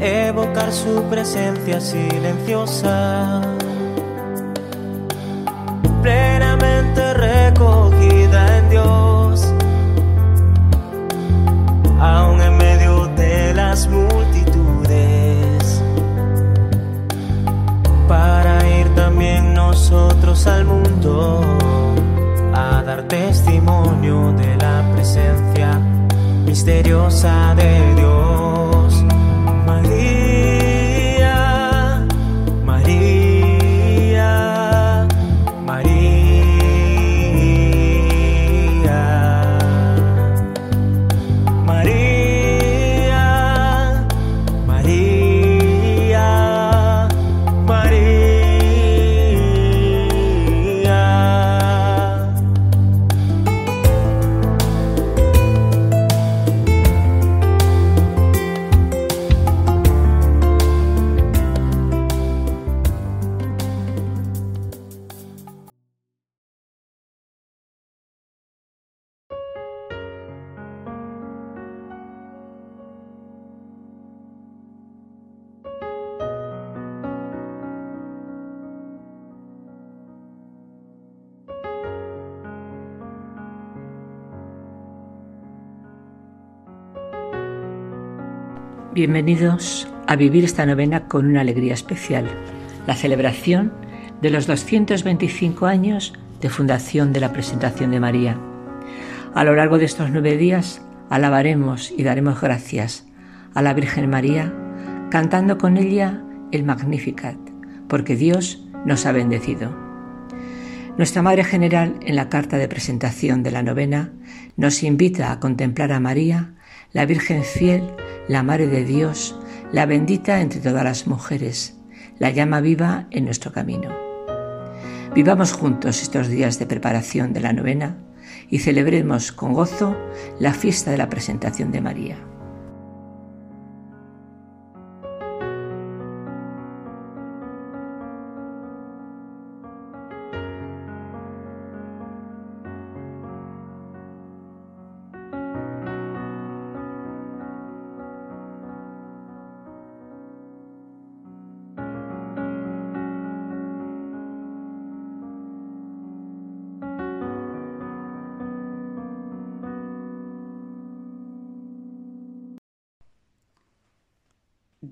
evocar su presencia silenciosa, plenamente recogida en Dios, aún en medio de las multitudes, para ir también nosotros al mundo. A dar testimonio de la presencia misteriosa de Dios. Bienvenidos a vivir esta novena con una alegría especial, la celebración de los 225 años de fundación de la presentación de María. A lo largo de estos nueve días alabaremos y daremos gracias a la Virgen María, cantando con ella el Magnificat, porque Dios nos ha bendecido. Nuestra Madre General, en la carta de presentación de la novena, nos invita a contemplar a María, la Virgen fiel, la Madre de Dios, la bendita entre todas las mujeres, la llama viva en nuestro camino. Vivamos juntos estos días de preparación de la novena y celebremos con gozo la fiesta de la presentación de María.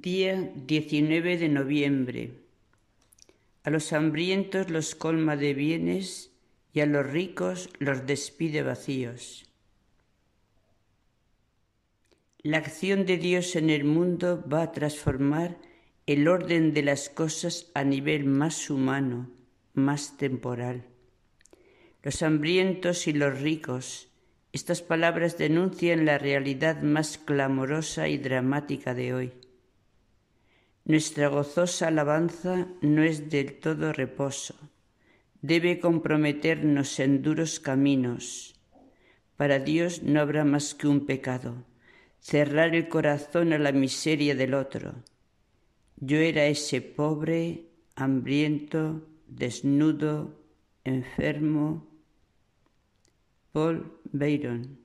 Día 19 de noviembre. A los hambrientos los colma de bienes y a los ricos los despide vacíos. La acción de Dios en el mundo va a transformar el orden de las cosas a nivel más humano, más temporal. Los hambrientos y los ricos, estas palabras denuncian la realidad más clamorosa y dramática de hoy. Nuestra gozosa alabanza no es del todo reposo, debe comprometernos en duros caminos. Para Dios no habrá más que un pecado, cerrar el corazón a la miseria del otro. Yo era ese pobre, hambriento, desnudo, enfermo. Paul Byron.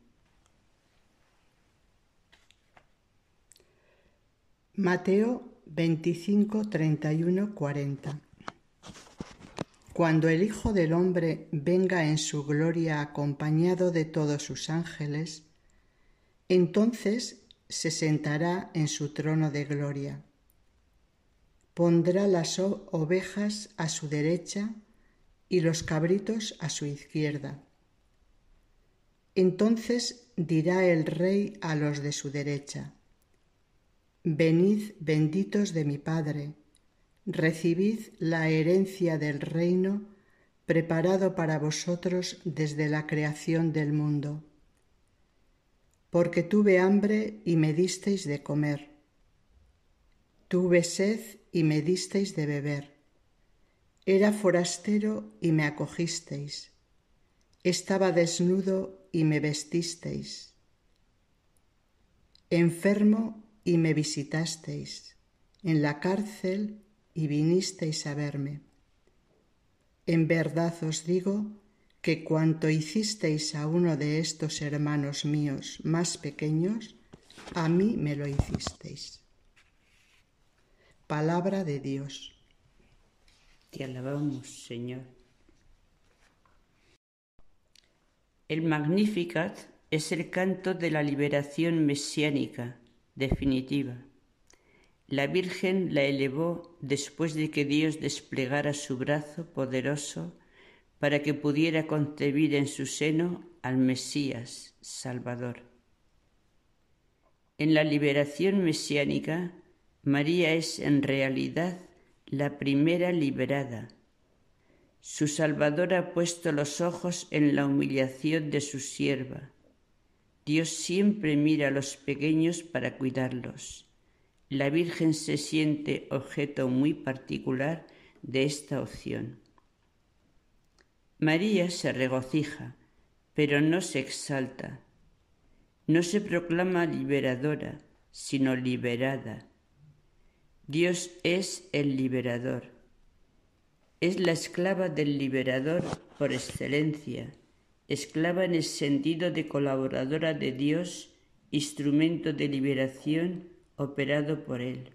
Mateo 25, 31, 40. Cuando el Hijo del Hombre venga en su gloria acompañado de todos sus ángeles, entonces se sentará en su trono de gloria. Pondrá las ovejas a su derecha y los cabritos a su izquierda. Entonces dirá el rey a los de su derecha, Venid benditos de mi Padre, recibid la herencia del reino preparado para vosotros desde la creación del mundo. Porque tuve hambre y me disteis de comer, tuve sed y me disteis de beber, era forastero y me acogisteis, estaba desnudo y me vestisteis, enfermo y me visitasteis, en la cárcel y vinisteis a verme. En verdad os digo que cuanto hicisteis a uno de estos hermanos míos más pequeños, a mí me lo hicisteis. Palabra de Dios. Te alabamos, Señor. El Magnificat es el canto de la liberación mesiánica definitiva. La Virgen la elevó después de que Dios desplegara su brazo poderoso para que pudiera concebir en su seno al Mesías Salvador. En la liberación mesiánica, María es en realidad la primera liberada. Su Salvador ha puesto los ojos en la humillación de su sierva. Dios siempre mira a los pequeños para cuidarlos. La Virgen se siente objeto muy particular de esta opción. María se regocija, pero no se exalta. No se proclama liberadora, sino liberada. Dios es el liberador. Es la esclava del liberador por excelencia, esclava en el sentido de colaboradora de Dios, instrumento de liberación operado por Él.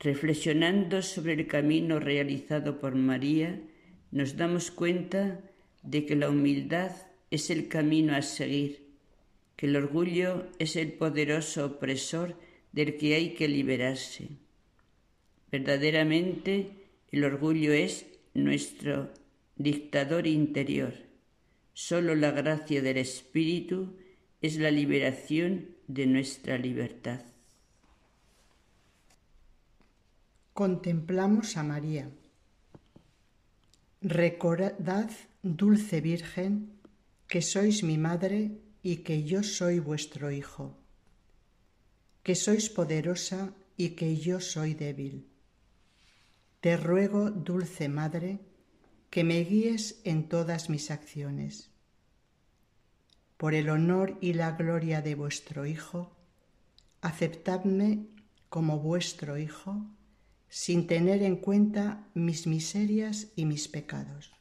Reflexionando sobre el camino realizado por María, nos damos cuenta de que la humildad es el camino a seguir, que el orgullo es el poderoso opresor del que hay que liberarse. Verdaderamente el orgullo es nuestro dictador interior. Solo la gracia del Espíritu es la liberación de nuestra libertad. Contemplamos a María. Recordad, dulce Virgen, que sois mi madre y que yo soy vuestro hijo, que sois poderosa y que yo soy débil. Te ruego, dulce Madre, que me guíes en todas mis acciones. Por el honor y la gloria de vuestro Hijo, aceptadme como vuestro Hijo sin tener en cuenta mis miserias y mis pecados.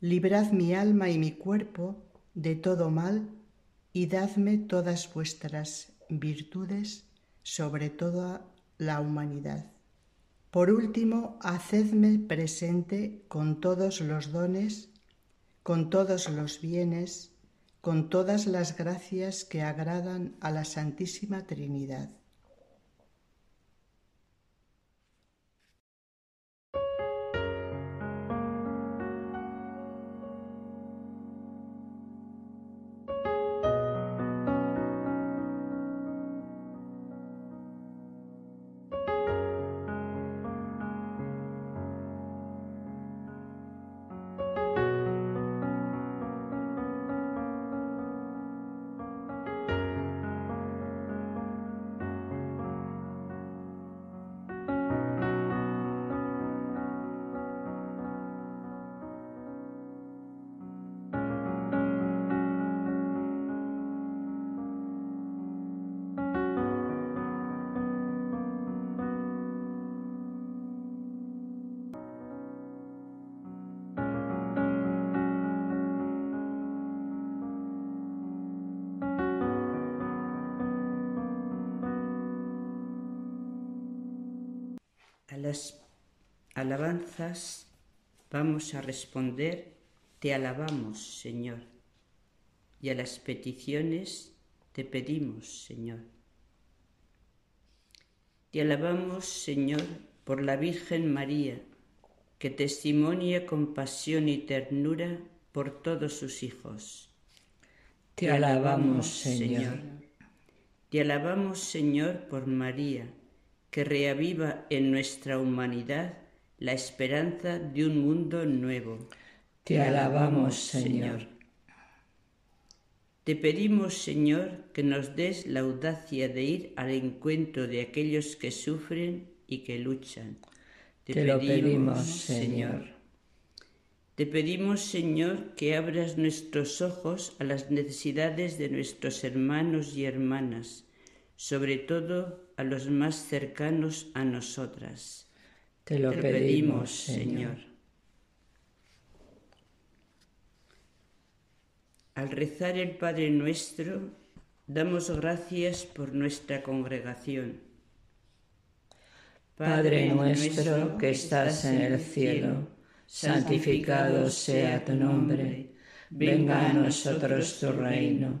Librad mi alma y mi cuerpo de todo mal y dadme todas vuestras virtudes sobre toda la humanidad. Por último, hacedme presente con todos los dones, con todos los bienes, con todas las gracias que agradan a la Santísima Trinidad las alabanzas vamos a responder, te alabamos, Señor, y a las peticiones te pedimos, Señor. Te alabamos, Señor, por la Virgen María, que testimonia compasión y ternura por todos sus hijos. Te, alabamos, Señor. Te alabamos, Señor, por María, que reaviva en nuestra humanidad la esperanza de un mundo nuevo. Te alabamos, Señor. Te pedimos, Señor, que nos des la audacia de ir al encuentro de aquellos que sufren y que luchan. Te, Te lo pedimos, Señor. Te pedimos, Señor, que abras nuestros ojos a las necesidades de nuestros hermanos y hermanas, sobre todo a los más cercanos a nosotras. Te lo pedimos, Señor. Al rezar el Padre Nuestro, damos gracias por nuestra congregación. Padre nuestro que estás en el cielo, santificado sea tu nombre, venga a nosotros tu reino,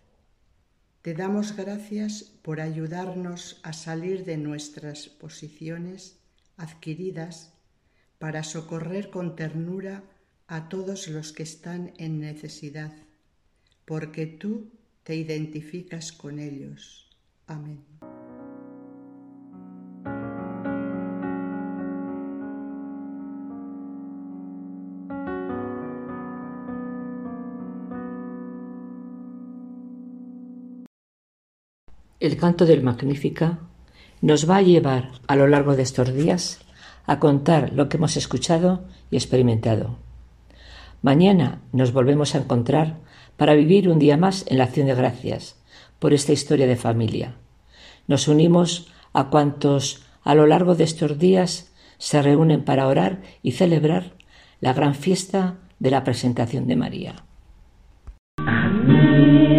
te damos gracias por ayudarnos a salir de nuestras posiciones adquiridas para socorrer con ternura a todos los que están en necesidad, porque tú te identificas con ellos. Amén. El canto del Magnífica nos va a llevar a lo largo de estos días a contar lo que hemos escuchado y experimentado. Mañana nos volvemos a encontrar para vivir un día más en la acción de gracias por esta historia de familia. Nos unimos a cuantos a lo largo de estos días se reúnen para orar y celebrar la gran fiesta de la presentación de María. cielo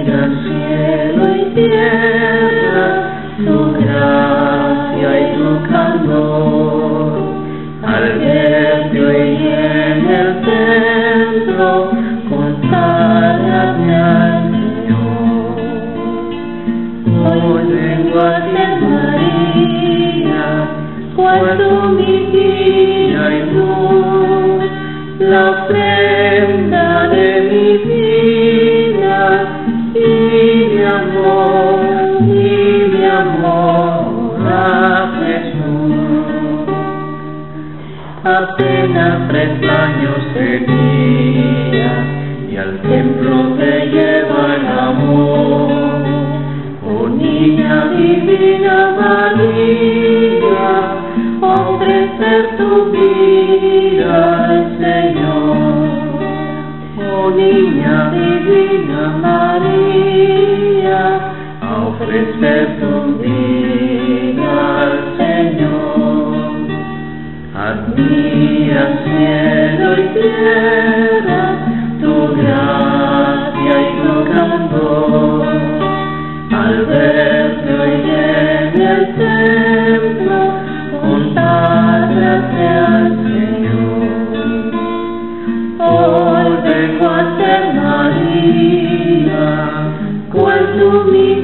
Apenas tres años tenía y al templo te lleva el amor. Oh niña divina María, ofrecer tu vida al Señor. Oh niña divina María, ofrecer tu vida al Señor. Admira cielo y tierra tu gracia y tu candor. Al verte hoy en el templo, conságrate al Señor. Hoy vengo a ser María, cuando mi